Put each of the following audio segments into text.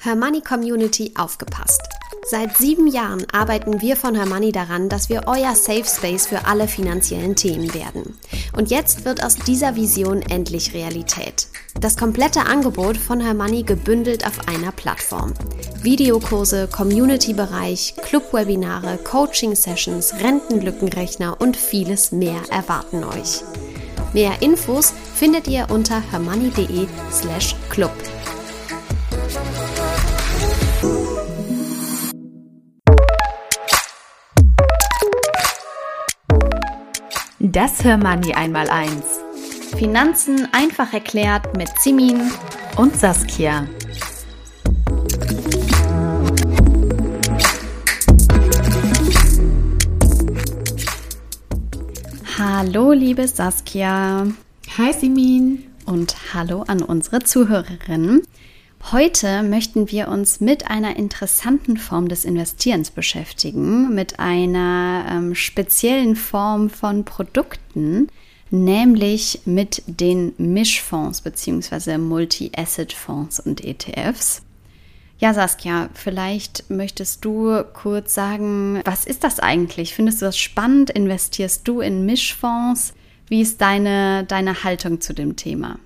Hermoney Community aufgepasst. Seit sieben Jahren arbeiten wir von Hermoney daran, dass wir euer Safe Space für alle finanziellen Themen werden. Und jetzt wird aus dieser Vision endlich Realität. Das komplette Angebot von Hermoney gebündelt auf einer Plattform. Videokurse, Community-Bereich, Club-Webinare, Coaching-Sessions, Rentenlückenrechner und vieles mehr erwarten euch. Mehr Infos findet ihr unter hermoney.de slash club. Das Hörmoney einmal eins. Finanzen einfach erklärt mit Simin und Saskia. Hallo, liebe Saskia. Hi, Simin. Und hallo an unsere Zuhörerinnen. Heute möchten wir uns mit einer interessanten Form des Investierens beschäftigen, mit einer ähm, speziellen Form von Produkten, nämlich mit den Mischfonds bzw. Multi-Asset-Fonds und ETFs. Ja, Saskia, vielleicht möchtest du kurz sagen, was ist das eigentlich? Findest du das spannend? Investierst du in Mischfonds? Wie ist deine, deine Haltung zu dem Thema?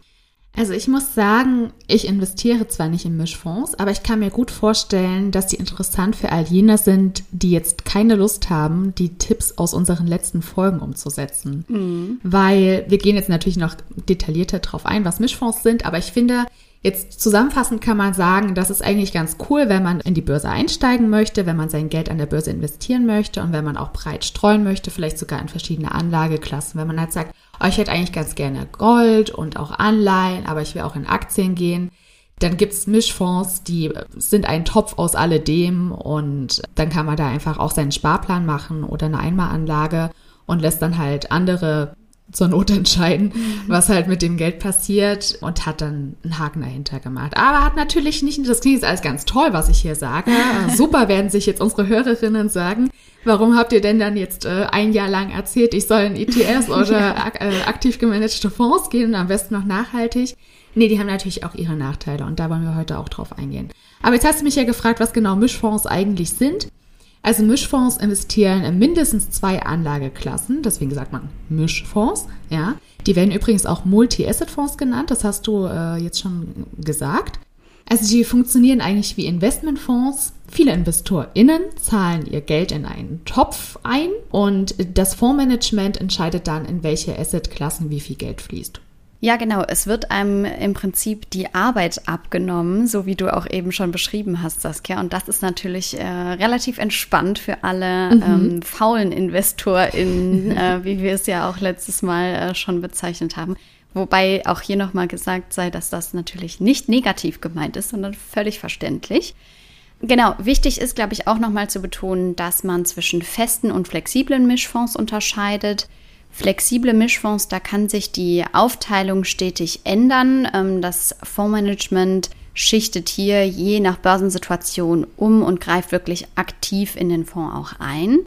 Also ich muss sagen, ich investiere zwar nicht in Mischfonds, aber ich kann mir gut vorstellen, dass die interessant für all jene sind, die jetzt keine Lust haben, die Tipps aus unseren letzten Folgen umzusetzen. Mhm. Weil wir gehen jetzt natürlich noch detaillierter drauf ein, was Mischfonds sind, aber ich finde, Jetzt zusammenfassend kann man sagen, das ist eigentlich ganz cool, wenn man in die Börse einsteigen möchte, wenn man sein Geld an der Börse investieren möchte und wenn man auch breit streuen möchte, vielleicht sogar in verschiedene Anlageklassen. Wenn man halt sagt, oh, ich hätte eigentlich ganz gerne Gold und auch Anleihen, aber ich will auch in Aktien gehen, dann gibt's Mischfonds, die sind ein Topf aus alledem und dann kann man da einfach auch seinen Sparplan machen oder eine Einmalanlage und lässt dann halt andere zur Not entscheiden, mhm. was halt mit dem Geld passiert und hat dann einen Haken dahinter gemacht. Aber hat natürlich nicht, das klingt jetzt alles ganz toll, was ich hier sage. Super werden sich jetzt unsere Hörerinnen sagen. Warum habt ihr denn dann jetzt äh, ein Jahr lang erzählt, ich soll in ETFs oder ak äh, aktiv gemanagte Fonds gehen und am besten noch nachhaltig? Nee, die haben natürlich auch ihre Nachteile und da wollen wir heute auch drauf eingehen. Aber jetzt hast du mich ja gefragt, was genau Mischfonds eigentlich sind. Also Mischfonds investieren in mindestens zwei Anlageklassen, deswegen sagt man Mischfonds, ja. Die werden übrigens auch Multi-Asset-Fonds genannt, das hast du äh, jetzt schon gesagt. Also die funktionieren eigentlich wie Investmentfonds. Viele InvestorInnen zahlen ihr Geld in einen Topf ein und das Fondsmanagement entscheidet dann, in welche Assetklassen wie viel Geld fließt. Ja, genau. Es wird einem im Prinzip die Arbeit abgenommen, so wie du auch eben schon beschrieben hast, Saskia. Und das ist natürlich äh, relativ entspannt für alle mhm. ähm, faulen InvestorInnen, äh, wie wir es ja auch letztes Mal äh, schon bezeichnet haben. Wobei auch hier nochmal gesagt sei, dass das natürlich nicht negativ gemeint ist, sondern völlig verständlich. Genau, wichtig ist, glaube ich, auch nochmal zu betonen, dass man zwischen festen und flexiblen Mischfonds unterscheidet. Flexible Mischfonds, da kann sich die Aufteilung stetig ändern. Ähm, das Fondsmanagement schichtet hier je nach Börsensituation um und greift wirklich aktiv in den Fonds auch ein.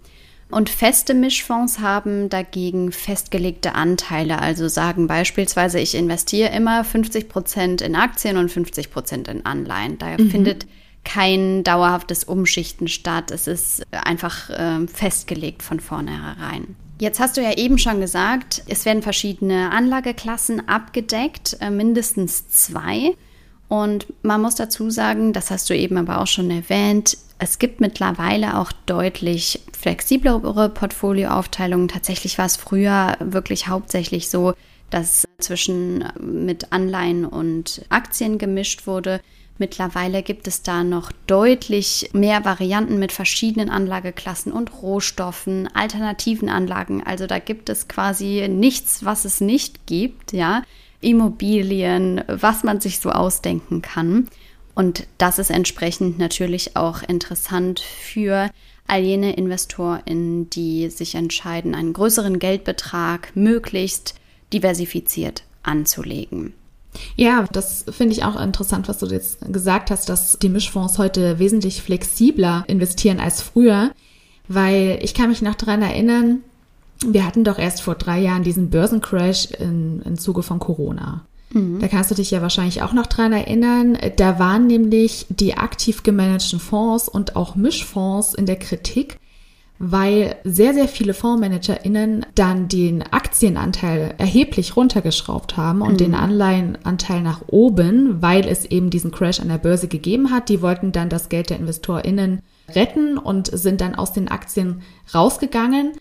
Und feste Mischfonds haben dagegen festgelegte Anteile, also sagen beispielsweise, ich investiere immer 50 Prozent in Aktien und 50 Prozent in Anleihen. Da mhm. findet kein dauerhaftes Umschichten statt. Es ist einfach äh, festgelegt von vornherein. Jetzt hast du ja eben schon gesagt, es werden verschiedene Anlageklassen abgedeckt, äh, mindestens zwei. Und man muss dazu sagen, das hast du eben aber auch schon erwähnt, es gibt mittlerweile auch deutlich flexiblere Portfolioaufteilungen. Tatsächlich war es früher wirklich hauptsächlich so, dass zwischen äh, mit Anleihen und Aktien gemischt wurde. Mittlerweile gibt es da noch deutlich mehr Varianten mit verschiedenen Anlageklassen und Rohstoffen, alternativen Anlagen. Also da gibt es quasi nichts, was es nicht gibt, ja. Immobilien, was man sich so ausdenken kann. Und das ist entsprechend natürlich auch interessant für all jene InvestorInnen, die sich entscheiden, einen größeren Geldbetrag möglichst diversifiziert anzulegen. Ja, das finde ich auch interessant, was du jetzt gesagt hast, dass die Mischfonds heute wesentlich flexibler investieren als früher, weil ich kann mich noch daran erinnern, wir hatten doch erst vor drei Jahren diesen Börsencrash in, im Zuge von Corona. Mhm. Da kannst du dich ja wahrscheinlich auch noch dran erinnern. Da waren nämlich die aktiv gemanagten Fonds und auch Mischfonds in der Kritik, weil sehr, sehr viele FondsmanagerInnen dann den Aktienanteil erheblich runtergeschraubt haben und mhm. den Anleihenanteil nach oben, weil es eben diesen Crash an der Börse gegeben hat. Die wollten dann das Geld der InvestorInnen retten und sind dann aus den Aktien rausgegangen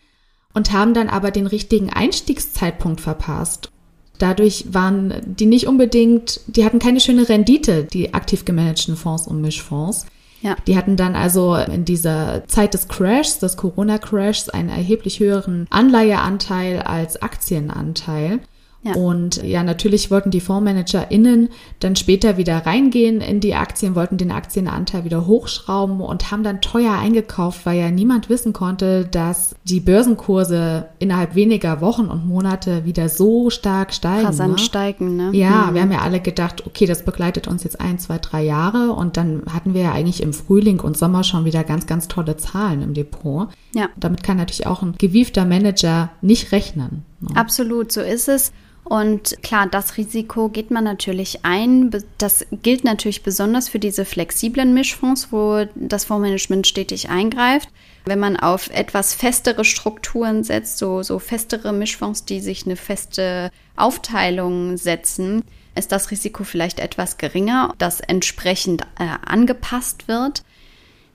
und haben dann aber den richtigen Einstiegszeitpunkt verpasst. Dadurch waren die nicht unbedingt, die hatten keine schöne Rendite, die aktiv gemanagten Fonds und Mischfonds. Ja. Die hatten dann also in dieser Zeit des Crashs, des Corona-Crashs, einen erheblich höheren Anleiheanteil als Aktienanteil. Ja. Und ja, natürlich wollten die FondsmanagerInnen dann später wieder reingehen in die Aktien, wollten den Aktienanteil wieder hochschrauben und haben dann teuer eingekauft, weil ja niemand wissen konnte, dass die Börsenkurse innerhalb weniger Wochen und Monate wieder so stark steigen. Rasant ne? steigen, ne? Ja, mhm. wir haben ja alle gedacht, okay, das begleitet uns jetzt ein, zwei, drei Jahre und dann hatten wir ja eigentlich im Frühling und Sommer schon wieder ganz, ganz tolle Zahlen im Depot. Ja. Damit kann natürlich auch ein gewiefter Manager nicht rechnen. Ne? Absolut, so ist es. Und klar, das Risiko geht man natürlich ein. Das gilt natürlich besonders für diese flexiblen Mischfonds, wo das Fondsmanagement stetig eingreift. Wenn man auf etwas festere Strukturen setzt, so, so festere Mischfonds, die sich eine feste Aufteilung setzen, ist das Risiko vielleicht etwas geringer, das entsprechend äh, angepasst wird.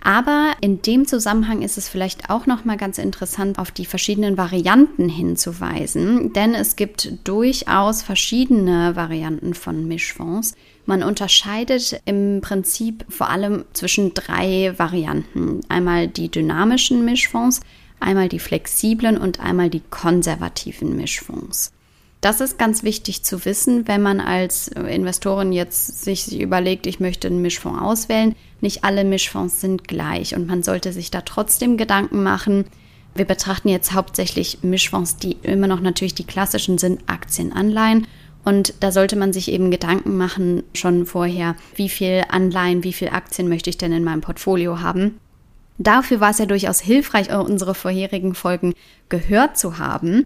Aber in dem Zusammenhang ist es vielleicht auch noch mal ganz interessant, auf die verschiedenen Varianten hinzuweisen, denn es gibt durchaus verschiedene Varianten von Mischfonds. Man unterscheidet im Prinzip vor allem zwischen drei Varianten. Einmal die dynamischen Mischfonds, einmal die flexiblen und einmal die konservativen Mischfonds. Das ist ganz wichtig zu wissen, wenn man als Investorin jetzt sich überlegt, ich möchte einen Mischfonds auswählen. Nicht alle Mischfonds sind gleich und man sollte sich da trotzdem Gedanken machen. Wir betrachten jetzt hauptsächlich Mischfonds, die immer noch natürlich die klassischen sind, Aktien, Anleihen. Und da sollte man sich eben Gedanken machen, schon vorher, wie viel Anleihen, wie viel Aktien möchte ich denn in meinem Portfolio haben. Dafür war es ja durchaus hilfreich, unsere vorherigen Folgen gehört zu haben.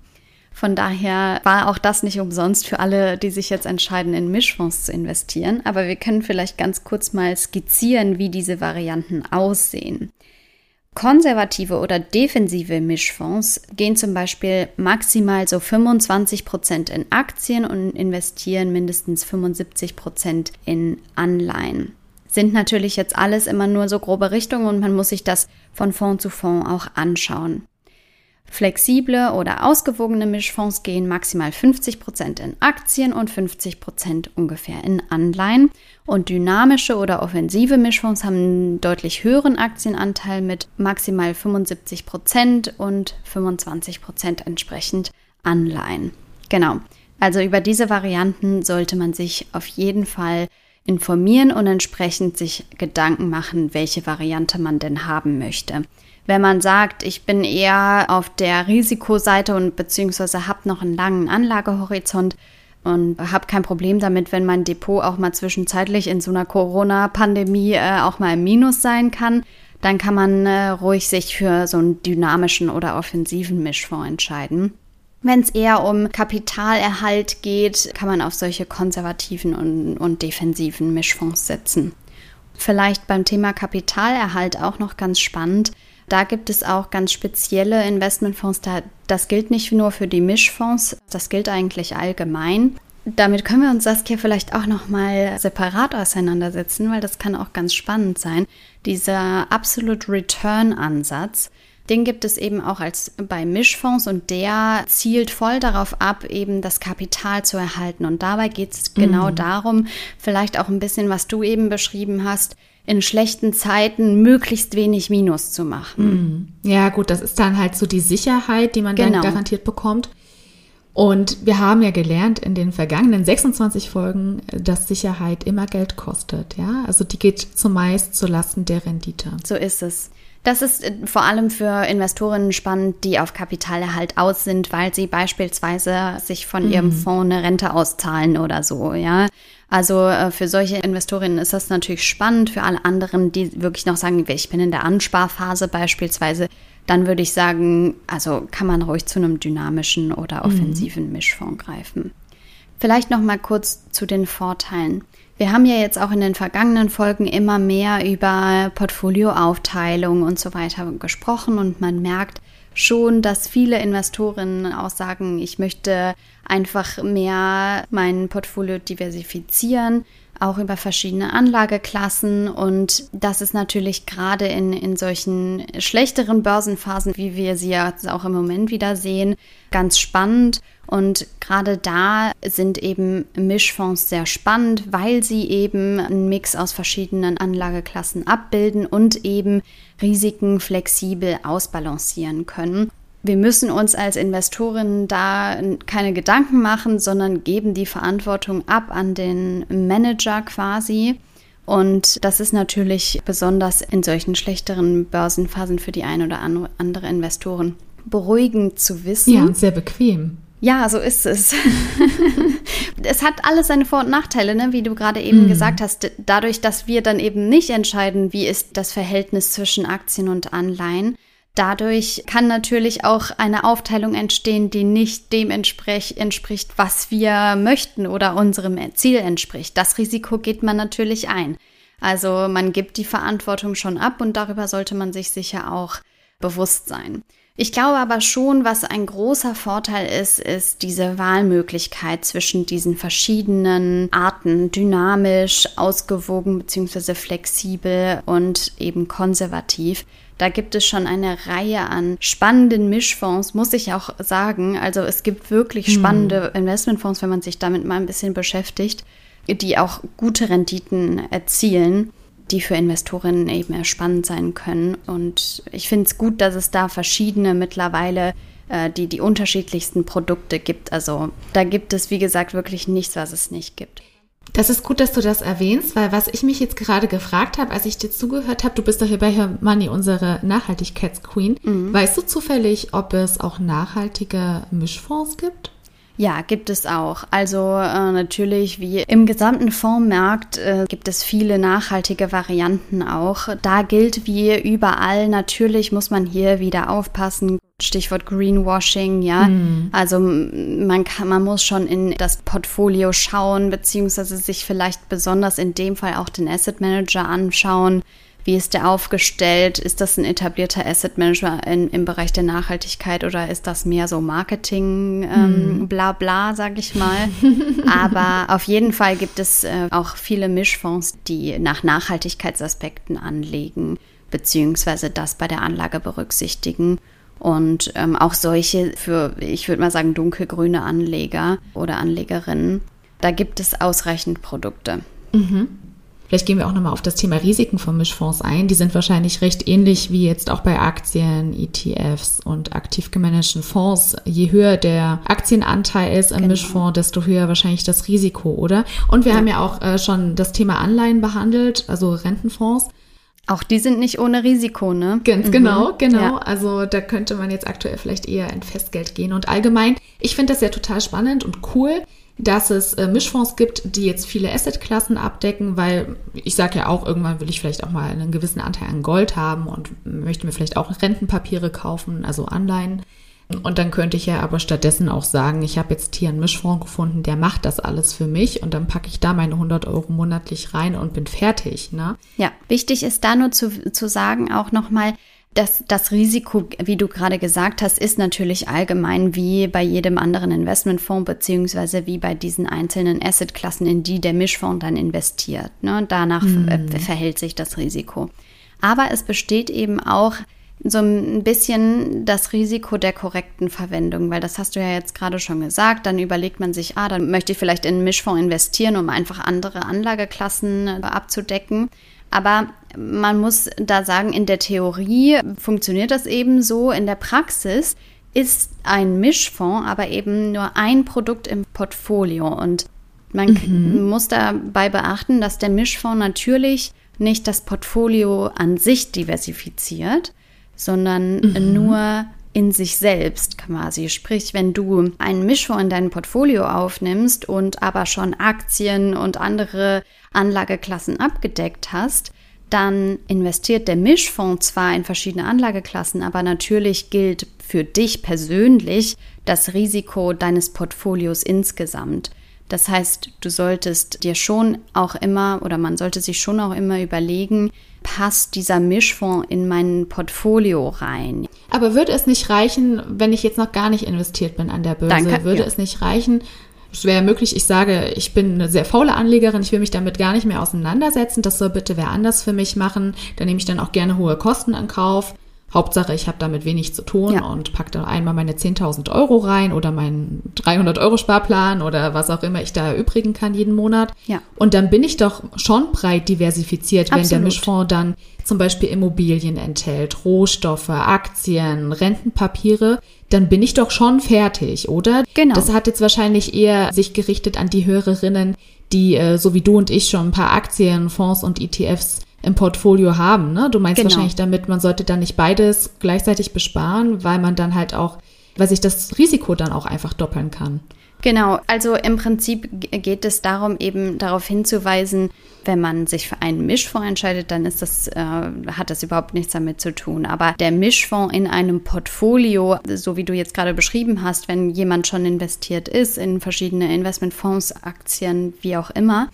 Von daher war auch das nicht umsonst für alle, die sich jetzt entscheiden, in Mischfonds zu investieren. Aber wir können vielleicht ganz kurz mal skizzieren, wie diese Varianten aussehen. Konservative oder defensive Mischfonds gehen zum Beispiel maximal so 25 Prozent in Aktien und investieren mindestens 75 Prozent in Anleihen. Sind natürlich jetzt alles immer nur so grobe Richtungen und man muss sich das von Fonds zu Fonds auch anschauen. Flexible oder ausgewogene Mischfonds gehen maximal 50 Prozent in Aktien und 50 Prozent ungefähr in Anleihen. Und dynamische oder offensive Mischfonds haben einen deutlich höheren Aktienanteil mit maximal 75 Prozent und 25 Prozent entsprechend Anleihen. Genau. Also über diese Varianten sollte man sich auf jeden Fall informieren und entsprechend sich Gedanken machen, welche Variante man denn haben möchte. Wenn man sagt, ich bin eher auf der Risikoseite und beziehungsweise habe noch einen langen Anlagehorizont und habe kein Problem damit, wenn mein Depot auch mal zwischenzeitlich in so einer Corona-Pandemie äh, auch mal im Minus sein kann, dann kann man äh, ruhig sich für so einen dynamischen oder offensiven Mischfonds entscheiden. Wenn es eher um Kapitalerhalt geht, kann man auf solche konservativen und, und defensiven Mischfonds setzen. Vielleicht beim Thema Kapitalerhalt auch noch ganz spannend. Da gibt es auch ganz spezielle Investmentfonds. das gilt nicht nur für die Mischfonds, das gilt eigentlich allgemein. Damit können wir uns Saskia vielleicht auch noch mal separat auseinandersetzen, weil das kann auch ganz spannend sein. Dieser Absolute Return Ansatz, den gibt es eben auch als bei Mischfonds und der zielt voll darauf ab, eben das Kapital zu erhalten. Und dabei geht es genau mhm. darum, vielleicht auch ein bisschen, was du eben beschrieben hast, in schlechten Zeiten möglichst wenig Minus zu machen. Mhm. Ja, gut, das ist dann halt so die Sicherheit, die man genau. dann garantiert bekommt. Und wir haben ja gelernt in den vergangenen 26 Folgen, dass Sicherheit immer Geld kostet. Ja, also die geht zumeist zu Lasten der Rendite. So ist es. Das ist äh, vor allem für Investorinnen spannend, die auf Kapitalerhalt aus sind, weil sie beispielsweise sich von ihrem mhm. Fonds eine Rente auszahlen oder so, ja. Also äh, für solche Investorinnen ist das natürlich spannend. Für alle anderen, die wirklich noch sagen, ich bin in der Ansparphase beispielsweise, dann würde ich sagen, also kann man ruhig zu einem dynamischen oder mhm. offensiven mhm. Mischfonds greifen. Vielleicht noch mal kurz zu den Vorteilen. Wir haben ja jetzt auch in den vergangenen Folgen immer mehr über Portfolioaufteilung und so weiter gesprochen und man merkt schon, dass viele Investorinnen auch sagen, ich möchte einfach mehr mein Portfolio diversifizieren, auch über verschiedene Anlageklassen. Und das ist natürlich gerade in, in solchen schlechteren Börsenphasen, wie wir sie ja auch im Moment wieder sehen, ganz spannend. Und gerade da sind eben Mischfonds sehr spannend, weil sie eben einen Mix aus verschiedenen Anlageklassen abbilden und eben Risiken flexibel ausbalancieren können. Wir müssen uns als Investorinnen da keine Gedanken machen, sondern geben die Verantwortung ab an den Manager quasi. Und das ist natürlich besonders in solchen schlechteren Börsenphasen für die ein oder andere Investoren beruhigend zu wissen. Ja, und sehr bequem. Ja, so ist es. es hat alles seine Vor- und Nachteile, ne? wie du gerade eben mm. gesagt hast. Dadurch, dass wir dann eben nicht entscheiden, wie ist das Verhältnis zwischen Aktien und Anleihen, dadurch kann natürlich auch eine Aufteilung entstehen, die nicht dem entspricht, was wir möchten oder unserem Ziel entspricht. Das Risiko geht man natürlich ein. Also man gibt die Verantwortung schon ab und darüber sollte man sich sicher auch bewusst sein. Ich glaube aber schon, was ein großer Vorteil ist, ist diese Wahlmöglichkeit zwischen diesen verschiedenen Arten, dynamisch, ausgewogen bzw. flexibel und eben konservativ. Da gibt es schon eine Reihe an spannenden Mischfonds, muss ich auch sagen. Also es gibt wirklich hm. spannende hm. Investmentfonds, wenn man sich damit mal ein bisschen beschäftigt, die auch gute Renditen erzielen die für Investorinnen eben spannend sein können. Und ich finde es gut, dass es da verschiedene mittlerweile äh, die die unterschiedlichsten Produkte gibt. Also da gibt es, wie gesagt, wirklich nichts, was es nicht gibt. Das ist gut, dass du das erwähnst, weil was ich mich jetzt gerade gefragt habe, als ich dir zugehört habe, du bist doch hier bei Herr Money unsere Nachhaltigkeitsqueen. Mhm. Weißt du zufällig, ob es auch nachhaltige Mischfonds gibt? Ja, gibt es auch. Also äh, natürlich, wie im gesamten Fondsmarkt äh, gibt es viele nachhaltige Varianten auch. Da gilt wie überall, natürlich muss man hier wieder aufpassen. Stichwort Greenwashing, ja. Mm. Also man kann, man muss schon in das Portfolio schauen, beziehungsweise sich vielleicht besonders in dem Fall auch den Asset Manager anschauen wie ist der aufgestellt? Ist das ein etablierter Asset Manager in, im Bereich der Nachhaltigkeit oder ist das mehr so Marketing, ähm, hm. bla bla, sag ich mal? Aber auf jeden Fall gibt es äh, auch viele Mischfonds, die nach Nachhaltigkeitsaspekten anlegen, beziehungsweise das bei der Anlage berücksichtigen. Und ähm, auch solche für, ich würde mal sagen, dunkelgrüne Anleger oder Anlegerinnen. Da gibt es ausreichend Produkte. Mhm. Vielleicht gehen wir auch nochmal auf das Thema Risiken von Mischfonds ein. Die sind wahrscheinlich recht ähnlich wie jetzt auch bei Aktien, ETFs und aktiv gemanagten Fonds. Je höher der Aktienanteil ist im genau. Mischfonds, desto höher wahrscheinlich das Risiko, oder? Und wir ja. haben ja auch äh, schon das Thema Anleihen behandelt, also Rentenfonds. Auch die sind nicht ohne Risiko, ne? Ganz genau, mhm. genau. Ja. Also da könnte man jetzt aktuell vielleicht eher in Festgeld gehen. Und allgemein, ich finde das ja total spannend und cool dass es äh, Mischfonds gibt, die jetzt viele Assetklassen abdecken, weil ich sage ja auch, irgendwann will ich vielleicht auch mal einen gewissen Anteil an Gold haben und möchte mir vielleicht auch Rentenpapiere kaufen, also Anleihen. Und dann könnte ich ja aber stattdessen auch sagen, ich habe jetzt hier einen Mischfonds gefunden, der macht das alles für mich und dann packe ich da meine 100 Euro monatlich rein und bin fertig. Ne? Ja, wichtig ist da nur zu, zu sagen auch nochmal, das, das Risiko, wie du gerade gesagt hast, ist natürlich allgemein wie bei jedem anderen Investmentfonds beziehungsweise wie bei diesen einzelnen Assetklassen, in die der Mischfonds dann investiert. Ne? Danach mhm. verhält sich das Risiko. Aber es besteht eben auch so ein bisschen das Risiko der korrekten Verwendung, weil das hast du ja jetzt gerade schon gesagt. Dann überlegt man sich, ah, dann möchte ich vielleicht in einen Mischfonds investieren, um einfach andere Anlageklassen äh, abzudecken. Aber man muss da sagen, in der Theorie funktioniert das eben so, in der Praxis ist ein Mischfonds aber eben nur ein Produkt im Portfolio und man mhm. muss dabei beachten, dass der Mischfonds natürlich nicht das Portfolio an sich diversifiziert, sondern mhm. nur in sich selbst quasi. Sprich, wenn du einen Mischfonds in dein Portfolio aufnimmst und aber schon Aktien und andere Anlageklassen abgedeckt hast, dann investiert der Mischfonds zwar in verschiedene Anlageklassen, aber natürlich gilt für dich persönlich das Risiko deines Portfolios insgesamt. Das heißt, du solltest dir schon auch immer oder man sollte sich schon auch immer überlegen, passt dieser Mischfonds in mein Portfolio rein? Aber würde es nicht reichen, wenn ich jetzt noch gar nicht investiert bin an der Börse? Danke, würde ja. es nicht reichen, es wäre möglich, ich sage, ich bin eine sehr faule Anlegerin, ich will mich damit gar nicht mehr auseinandersetzen, das soll bitte wer anders für mich machen. Da nehme ich dann auch gerne hohe Kosten in Kauf. Hauptsache, ich habe damit wenig zu tun ja. und packe da einmal meine 10.000 Euro rein oder meinen 300 Euro Sparplan oder was auch immer ich da erübrigen kann jeden Monat. Ja. Und dann bin ich doch schon breit diversifiziert, Absolut. wenn der Mischfonds dann zum Beispiel Immobilien enthält, Rohstoffe, Aktien, Rentenpapiere dann bin ich doch schon fertig, oder? Genau. Das hat jetzt wahrscheinlich eher sich gerichtet an die Hörerinnen, die äh, so wie du und ich schon ein paar Aktien, Fonds und ETFs im Portfolio haben. Ne? Du meinst genau. wahrscheinlich damit, man sollte dann nicht beides gleichzeitig besparen, weil man dann halt auch, weil sich das Risiko dann auch einfach doppeln kann. Genau, also im Prinzip geht es darum, eben darauf hinzuweisen, wenn man sich für einen Mischfonds entscheidet, dann ist das, äh, hat das überhaupt nichts damit zu tun. Aber der Mischfonds in einem Portfolio, so wie du jetzt gerade beschrieben hast, wenn jemand schon investiert ist in verschiedene Investmentfonds, Aktien, wie auch immer,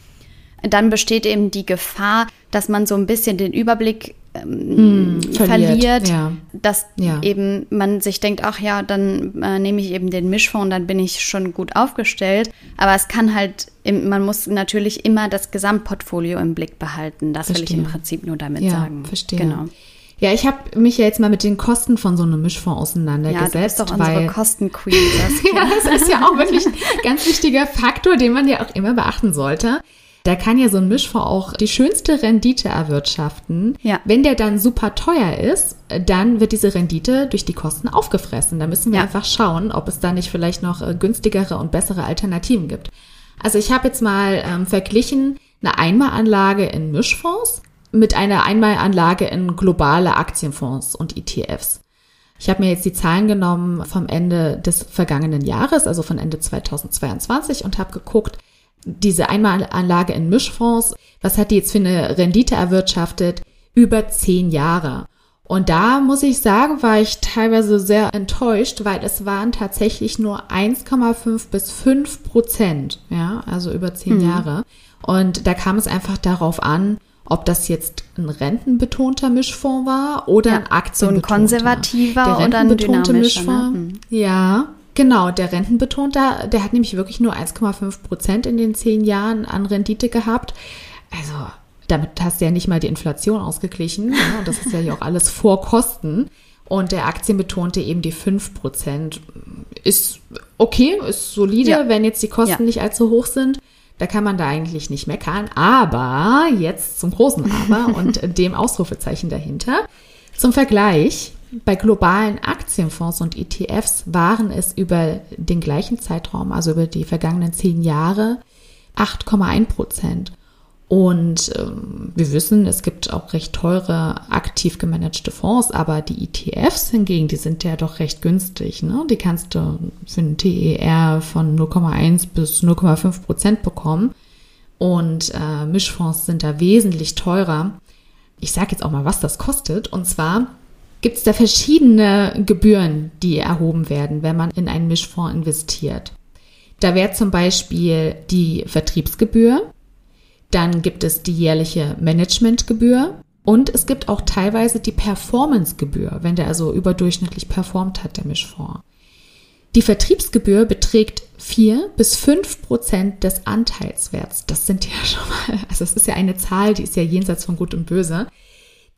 dann besteht eben die Gefahr, dass man so ein bisschen den Überblick ähm, hm, verliert, verliert ja. dass ja. eben man sich denkt, ach ja, dann äh, nehme ich eben den Mischfonds und dann bin ich schon gut aufgestellt. Aber es kann halt, man muss natürlich immer das Gesamtportfolio im Blick behalten. Das verstehe. will ich im Prinzip nur damit ja, sagen. Verstehe. Genau. Ja, ich habe mich ja jetzt mal mit den Kosten von so einem Mischfonds auseinandergesetzt. Ja, das ist doch unsere Kostenqueen. ja, das ist ja auch wirklich ein ganz wichtiger Faktor, den man ja auch immer beachten sollte. Da kann ja so ein Mischfonds auch die schönste Rendite erwirtschaften. Ja. Wenn der dann super teuer ist, dann wird diese Rendite durch die Kosten aufgefressen. Da müssen wir ja. einfach schauen, ob es da nicht vielleicht noch äh, günstigere und bessere Alternativen gibt. Also ich habe jetzt mal ähm, verglichen eine Einmalanlage in Mischfonds mit einer Einmalanlage in globale Aktienfonds und ETFs. Ich habe mir jetzt die Zahlen genommen vom Ende des vergangenen Jahres, also von Ende 2022 und habe geguckt, diese Einmalanlage in Mischfonds, was hat die jetzt für eine Rendite erwirtschaftet? Über zehn Jahre. Und da muss ich sagen, war ich teilweise sehr enttäuscht, weil es waren tatsächlich nur 1,5 bis 5 Prozent, ja, also über zehn mhm. Jahre. Und da kam es einfach darauf an, ob das jetzt ein rentenbetonter Mischfonds war oder ja, ein aktienbetonter. So ein konservativer oder ein dynamischer. Ne? Mischfonds, ne? Ja, Genau, der rentenbetonter, der hat nämlich wirklich nur 1,5 Prozent in den zehn Jahren an Rendite gehabt. Also damit hast du ja nicht mal die Inflation ausgeglichen. Ja, und das ist ja hier auch alles vor Kosten. Und der Aktienbetonte eben die 5 Prozent. Ist okay, ist solide, ja. wenn jetzt die Kosten ja. nicht allzu hoch sind. Da kann man da eigentlich nicht meckern. Aber jetzt zum großen Aber und dem Ausrufezeichen dahinter. Zum Vergleich, bei globalen Aktienfonds und ETFs waren es über den gleichen Zeitraum, also über die vergangenen zehn Jahre, 8,1 Prozent. Und ähm, wir wissen, es gibt auch recht teure, aktiv gemanagte Fonds, aber die ETFs hingegen, die sind ja doch recht günstig. Ne? Die kannst du für einen TER von 0,1 bis 0,5 Prozent bekommen. Und äh, Mischfonds sind da wesentlich teurer. Ich sage jetzt auch mal, was das kostet. Und zwar gibt es da verschiedene Gebühren, die erhoben werden, wenn man in einen Mischfonds investiert. Da wäre zum Beispiel die Vertriebsgebühr, dann gibt es die jährliche Managementgebühr und es gibt auch teilweise die Performancegebühr, wenn der also überdurchschnittlich performt hat, der Mischfonds. Die Vertriebsgebühr beträgt vier bis fünf Prozent des Anteilswerts. Das sind ja schon mal, also es ist ja eine Zahl, die ist ja jenseits von Gut und Böse.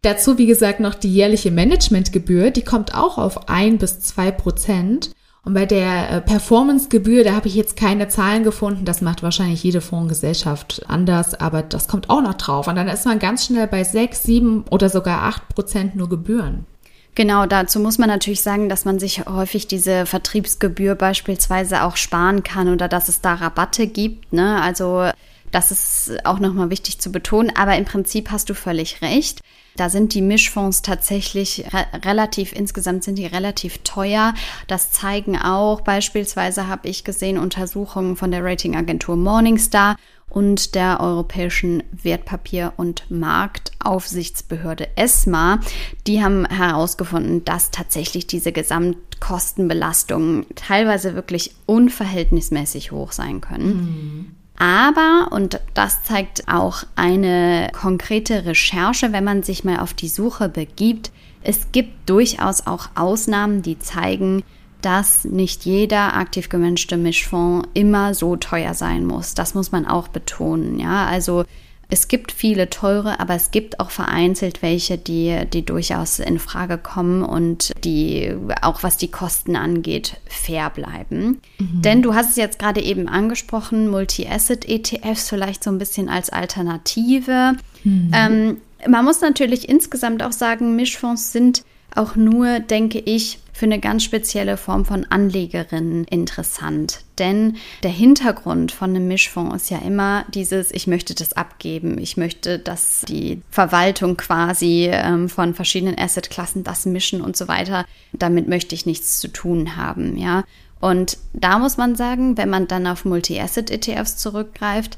Dazu, wie gesagt, noch die jährliche Managementgebühr, die kommt auch auf ein bis zwei Prozent. Und bei der äh, Performancegebühr, da habe ich jetzt keine Zahlen gefunden. Das macht wahrscheinlich jede Fondsgesellschaft anders, aber das kommt auch noch drauf. Und dann ist man ganz schnell bei sechs, sieben oder sogar acht Prozent nur Gebühren. Genau, dazu muss man natürlich sagen, dass man sich häufig diese Vertriebsgebühr beispielsweise auch sparen kann oder dass es da Rabatte gibt. Ne? Also das ist auch nochmal wichtig zu betonen. Aber im Prinzip hast du völlig recht. Da sind die Mischfonds tatsächlich re relativ, insgesamt sind die relativ teuer. Das zeigen auch beispielsweise, habe ich gesehen, Untersuchungen von der Ratingagentur Morningstar und der Europäischen Wertpapier- und Marktaufsichtsbehörde ESMA. Die haben herausgefunden, dass tatsächlich diese Gesamtkostenbelastungen teilweise wirklich unverhältnismäßig hoch sein können. Mhm. Aber, und das zeigt auch eine konkrete Recherche, wenn man sich mal auf die Suche begibt, es gibt durchaus auch Ausnahmen, die zeigen, dass nicht jeder aktiv gemanagte Mischfonds immer so teuer sein muss. Das muss man auch betonen. Ja, also es gibt viele teure, aber es gibt auch vereinzelt welche, die, die durchaus in Frage kommen und die auch was die Kosten angeht, fair bleiben. Mhm. Denn du hast es jetzt gerade eben angesprochen, Multi-Asset-ETFs vielleicht so ein bisschen als Alternative. Mhm. Ähm, man muss natürlich insgesamt auch sagen, Mischfonds sind auch nur, denke ich, für eine ganz spezielle Form von Anlegerinnen interessant. Denn der Hintergrund von einem Mischfonds ist ja immer dieses, ich möchte das abgeben, ich möchte, dass die Verwaltung quasi ähm, von verschiedenen Assetklassen das mischen und so weiter. Damit möchte ich nichts zu tun haben, ja. Und da muss man sagen, wenn man dann auf Multi-Asset-ETFs zurückgreift,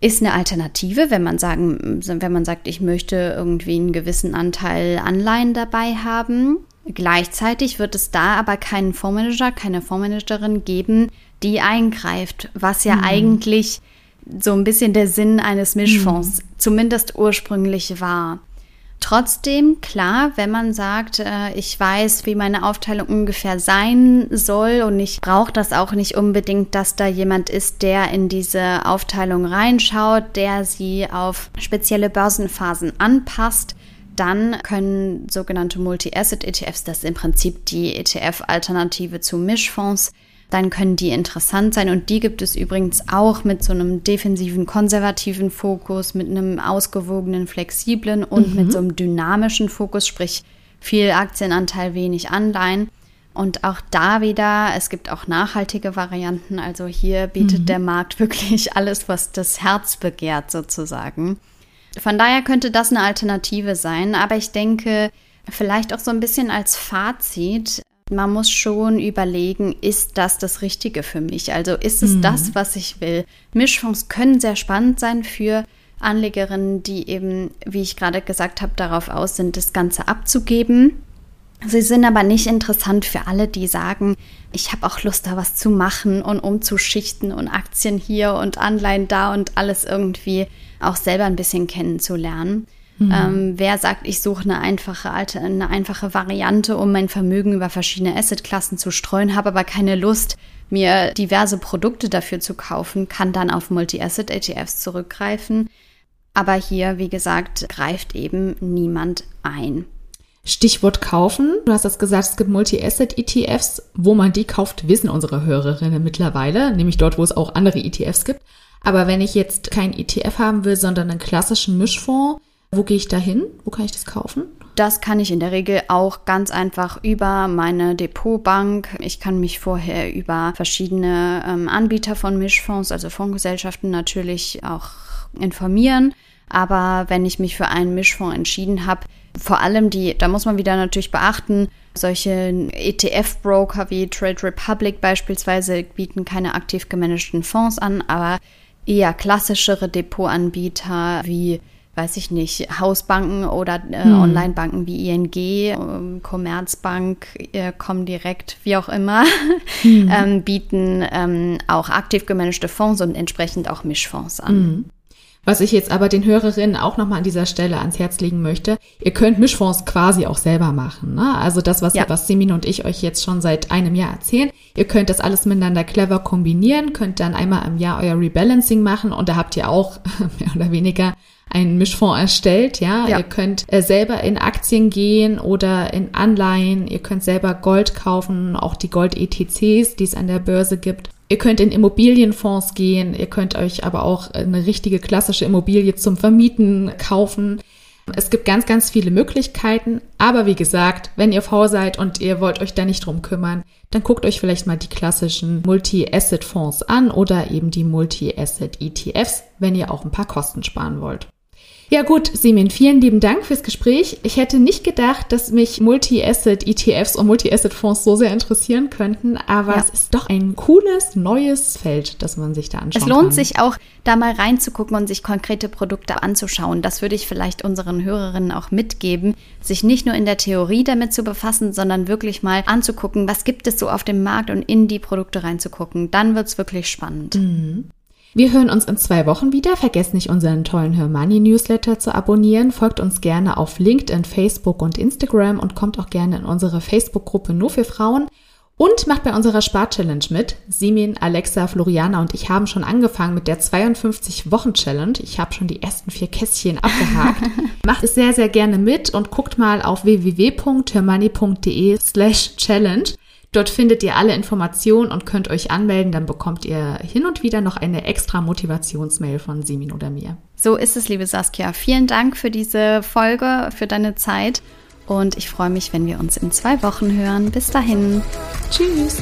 ist eine Alternative, wenn man sagen, wenn man sagt, ich möchte irgendwie einen gewissen Anteil Anleihen dabei haben. Gleichzeitig wird es da aber keinen Fondsmanager, keine Fondsmanagerin geben, die eingreift, was ja mhm. eigentlich so ein bisschen der Sinn eines Mischfonds mhm. zumindest ursprünglich war. Trotzdem, klar, wenn man sagt, äh, ich weiß, wie meine Aufteilung ungefähr sein soll und ich brauche das auch nicht unbedingt, dass da jemand ist, der in diese Aufteilung reinschaut, der sie auf spezielle Börsenphasen anpasst, dann können sogenannte Multi-Asset-ETFs, das ist im Prinzip die ETF-Alternative zu Mischfonds, dann können die interessant sein. Und die gibt es übrigens auch mit so einem defensiven, konservativen Fokus, mit einem ausgewogenen, flexiblen und mhm. mit so einem dynamischen Fokus, sprich viel Aktienanteil, wenig Anleihen. Und auch da wieder, es gibt auch nachhaltige Varianten. Also hier bietet mhm. der Markt wirklich alles, was das Herz begehrt, sozusagen. Von daher könnte das eine Alternative sein. Aber ich denke, vielleicht auch so ein bisschen als Fazit, man muss schon überlegen, ist das das Richtige für mich? Also ist es mhm. das, was ich will? Mischfonds können sehr spannend sein für Anlegerinnen, die eben, wie ich gerade gesagt habe, darauf aus sind, das Ganze abzugeben. Sie sind aber nicht interessant für alle, die sagen, ich habe auch Lust, da was zu machen und umzuschichten und Aktien hier und Anleihen da und alles irgendwie auch selber ein bisschen kennenzulernen. Mhm. Ähm, wer sagt, ich suche eine einfache, alte, eine einfache Variante, um mein Vermögen über verschiedene Assetklassen zu streuen, habe aber keine Lust, mir diverse Produkte dafür zu kaufen, kann dann auf Multi-Asset-ETFs zurückgreifen. Aber hier, wie gesagt, greift eben niemand ein. Stichwort kaufen. Du hast das gesagt, es gibt Multi-Asset-ETFs. Wo man die kauft, wissen unsere Hörerinnen mittlerweile, nämlich dort, wo es auch andere ETFs gibt. Aber wenn ich jetzt kein ETF haben will, sondern einen klassischen Mischfonds, wo gehe ich da hin? Wo kann ich das kaufen? Das kann ich in der Regel auch ganz einfach über meine Depotbank. Ich kann mich vorher über verschiedene ähm, Anbieter von Mischfonds, also Fondsgesellschaften natürlich auch informieren. Aber wenn ich mich für einen Mischfonds entschieden habe, vor allem die, da muss man wieder natürlich beachten, solche ETF-Broker wie Trade Republic beispielsweise bieten keine aktiv gemanagten Fonds an, aber eher klassischere Depotanbieter wie weiß ich nicht, Hausbanken oder äh, hm. Onlinebanken wie ING, äh, Commerzbank, äh, Comdirect, wie auch immer, hm. ähm, bieten ähm, auch aktiv gemanagte Fonds und entsprechend auch Mischfonds an. Hm. Was ich jetzt aber den Hörerinnen auch nochmal an dieser Stelle ans Herz legen möchte, ihr könnt Mischfonds quasi auch selber machen. Ne? Also das, was, ja. was Semin und ich euch jetzt schon seit einem Jahr erzählen, ihr könnt das alles miteinander clever kombinieren, könnt dann einmal im Jahr euer Rebalancing machen und da habt ihr auch mehr oder weniger einen Mischfonds erstellt, ja. ja. Ihr könnt äh, selber in Aktien gehen oder in Anleihen. Ihr könnt selber Gold kaufen, auch die Gold-ETCs, die es an der Börse gibt. Ihr könnt in Immobilienfonds gehen. Ihr könnt euch aber auch eine richtige klassische Immobilie zum Vermieten kaufen. Es gibt ganz, ganz viele Möglichkeiten. Aber wie gesagt, wenn ihr faul seid und ihr wollt euch da nicht drum kümmern, dann guckt euch vielleicht mal die klassischen Multi-Asset-Fonds an oder eben die Multi-Asset-ETFs, wenn ihr auch ein paar Kosten sparen wollt. Ja gut, Simin, vielen lieben Dank fürs Gespräch. Ich hätte nicht gedacht, dass mich Multi-Asset-ETFs und Multi-Asset-Fonds so sehr interessieren könnten, aber ja. es ist doch ein cooles, neues Feld, das man sich da anschaut. Es lohnt kann. sich auch, da mal reinzugucken und sich konkrete Produkte anzuschauen. Das würde ich vielleicht unseren Hörerinnen auch mitgeben, sich nicht nur in der Theorie damit zu befassen, sondern wirklich mal anzugucken, was gibt es so auf dem Markt und in die Produkte reinzugucken. Dann wird es wirklich spannend. Mhm. Wir hören uns in zwei Wochen wieder. Vergesst nicht, unseren tollen Her Money Newsletter zu abonnieren. Folgt uns gerne auf LinkedIn, Facebook und Instagram und kommt auch gerne in unsere Facebook-Gruppe nur für Frauen. Und macht bei unserer Spar-Challenge mit. Simin, Alexa, Floriana und ich haben schon angefangen mit der 52-Wochen-Challenge. Ich habe schon die ersten vier Kästchen abgehakt. macht es sehr, sehr gerne mit und guckt mal auf www.hermoney.de slash challenge. Dort findet ihr alle Informationen und könnt euch anmelden. Dann bekommt ihr hin und wieder noch eine extra Motivationsmail von Simin oder mir. So ist es, liebe Saskia. Vielen Dank für diese Folge, für deine Zeit. Und ich freue mich, wenn wir uns in zwei Wochen hören. Bis dahin. Tschüss.